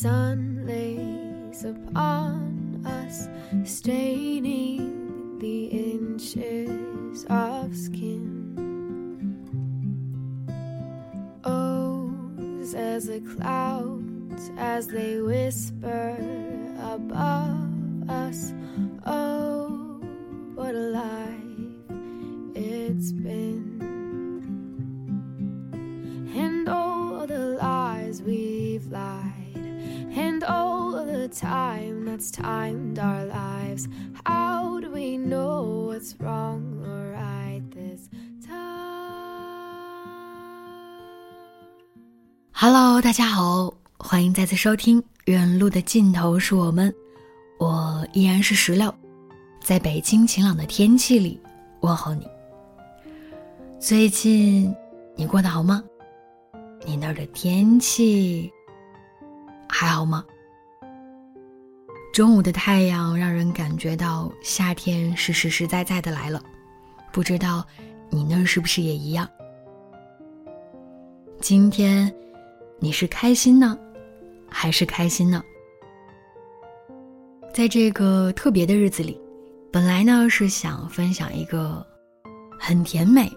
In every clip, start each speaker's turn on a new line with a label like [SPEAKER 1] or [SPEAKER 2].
[SPEAKER 1] sun lays upon us, staining the inches of skin. O's as the clouds as they whisper above us. Oh, what a life it's been. And all the lies we've lied, and all the time that's timed our lives. How do we know what's wrong or right this time?
[SPEAKER 2] Hello，大家好，欢迎再次收听《远路的尽头是我们》，我依然是石榴，在北京晴朗的天气里问候你。最近你过得好吗？你那儿的天气还好吗？中午的太阳让人感觉到夏天是实实在在的来了，不知道你那儿是不是也一样？今天你是开心呢，还是开心呢？在这个特别的日子里，本来呢是想分享一个很甜美，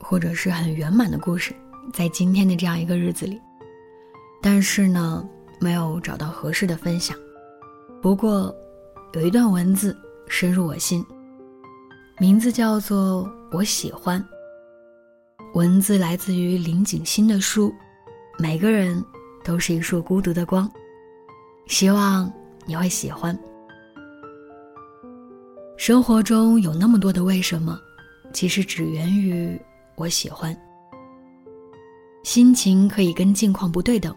[SPEAKER 2] 或者是很圆满的故事，在今天的这样一个日子里，但是呢没有找到合适的分享。不过有一段文字深入我心，名字叫做《我喜欢》。文字来自于林景欣的书，每个人都是一束孤独的光，希望你会喜欢。生活中有那么多的为什么，其实只源于我喜欢。心情可以跟境况不对等，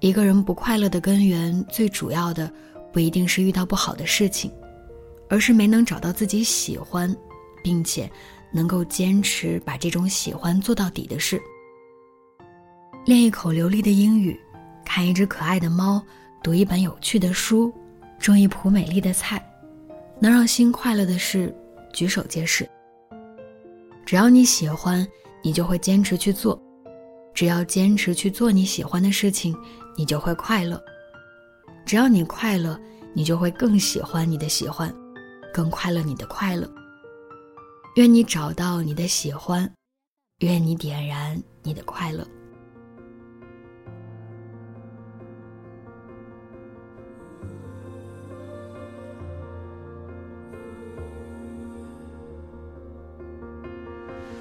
[SPEAKER 2] 一个人不快乐的根源，最主要的不一定是遇到不好的事情，而是没能找到自己喜欢，并且。能够坚持把这种喜欢做到底的事，练一口流利的英语，看一只可爱的猫，读一本有趣的书，种一圃美丽的菜，能让心快乐的事，举手皆是。只要你喜欢，你就会坚持去做；只要坚持去做你喜欢的事情，你就会快乐；只要你快乐，你就会更喜欢你的喜欢，更快乐你的快乐。愿你找到你的喜欢，愿你点燃你的快乐。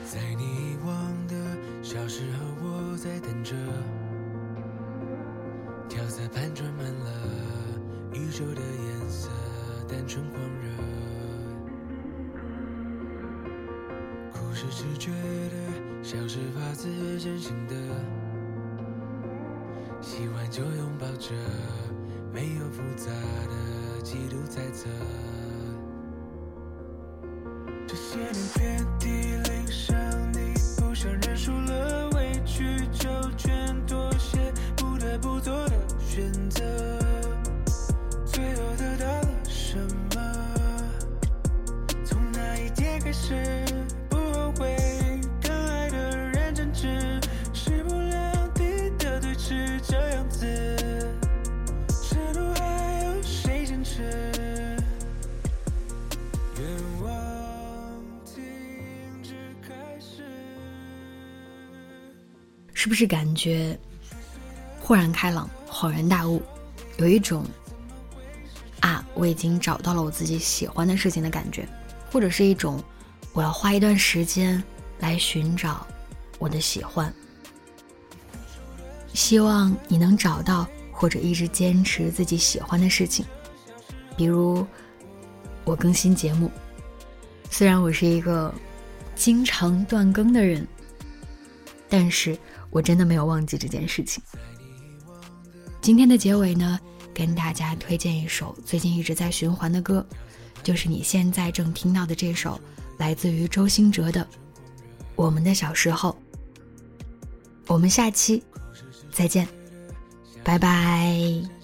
[SPEAKER 3] 在你遗忘的小时候，我在等着，调色盘装满了宇宙的颜色，单纯狂热。是直觉的，笑是发自真心的，喜欢就拥抱着，没有复杂的嫉妒猜测。这些年
[SPEAKER 2] 是不是感觉豁然开朗、恍然大悟，有一种啊，我已经找到了我自己喜欢的事情的感觉，或者是一种我要花一段时间来寻找我的喜欢。希望你能找到或者一直坚持自己喜欢的事情，比如我更新节目，虽然我是一个经常断更的人，但是。我真的没有忘记这件事情。今天的结尾呢，跟大家推荐一首最近一直在循环的歌，就是你现在正听到的这首，来自于周兴哲的《我们的小时候》。我们下期再见，拜拜。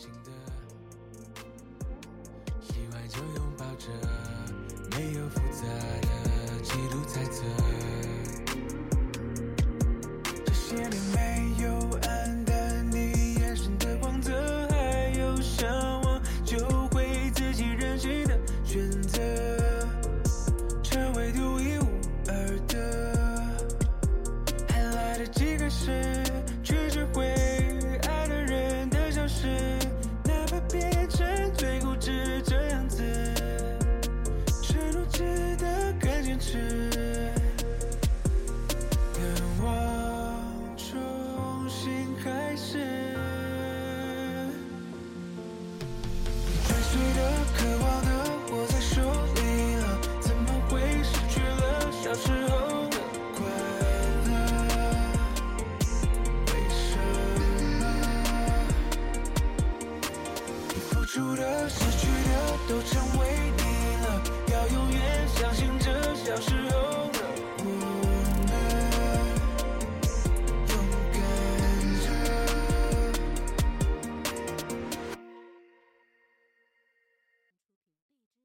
[SPEAKER 3] 小时候。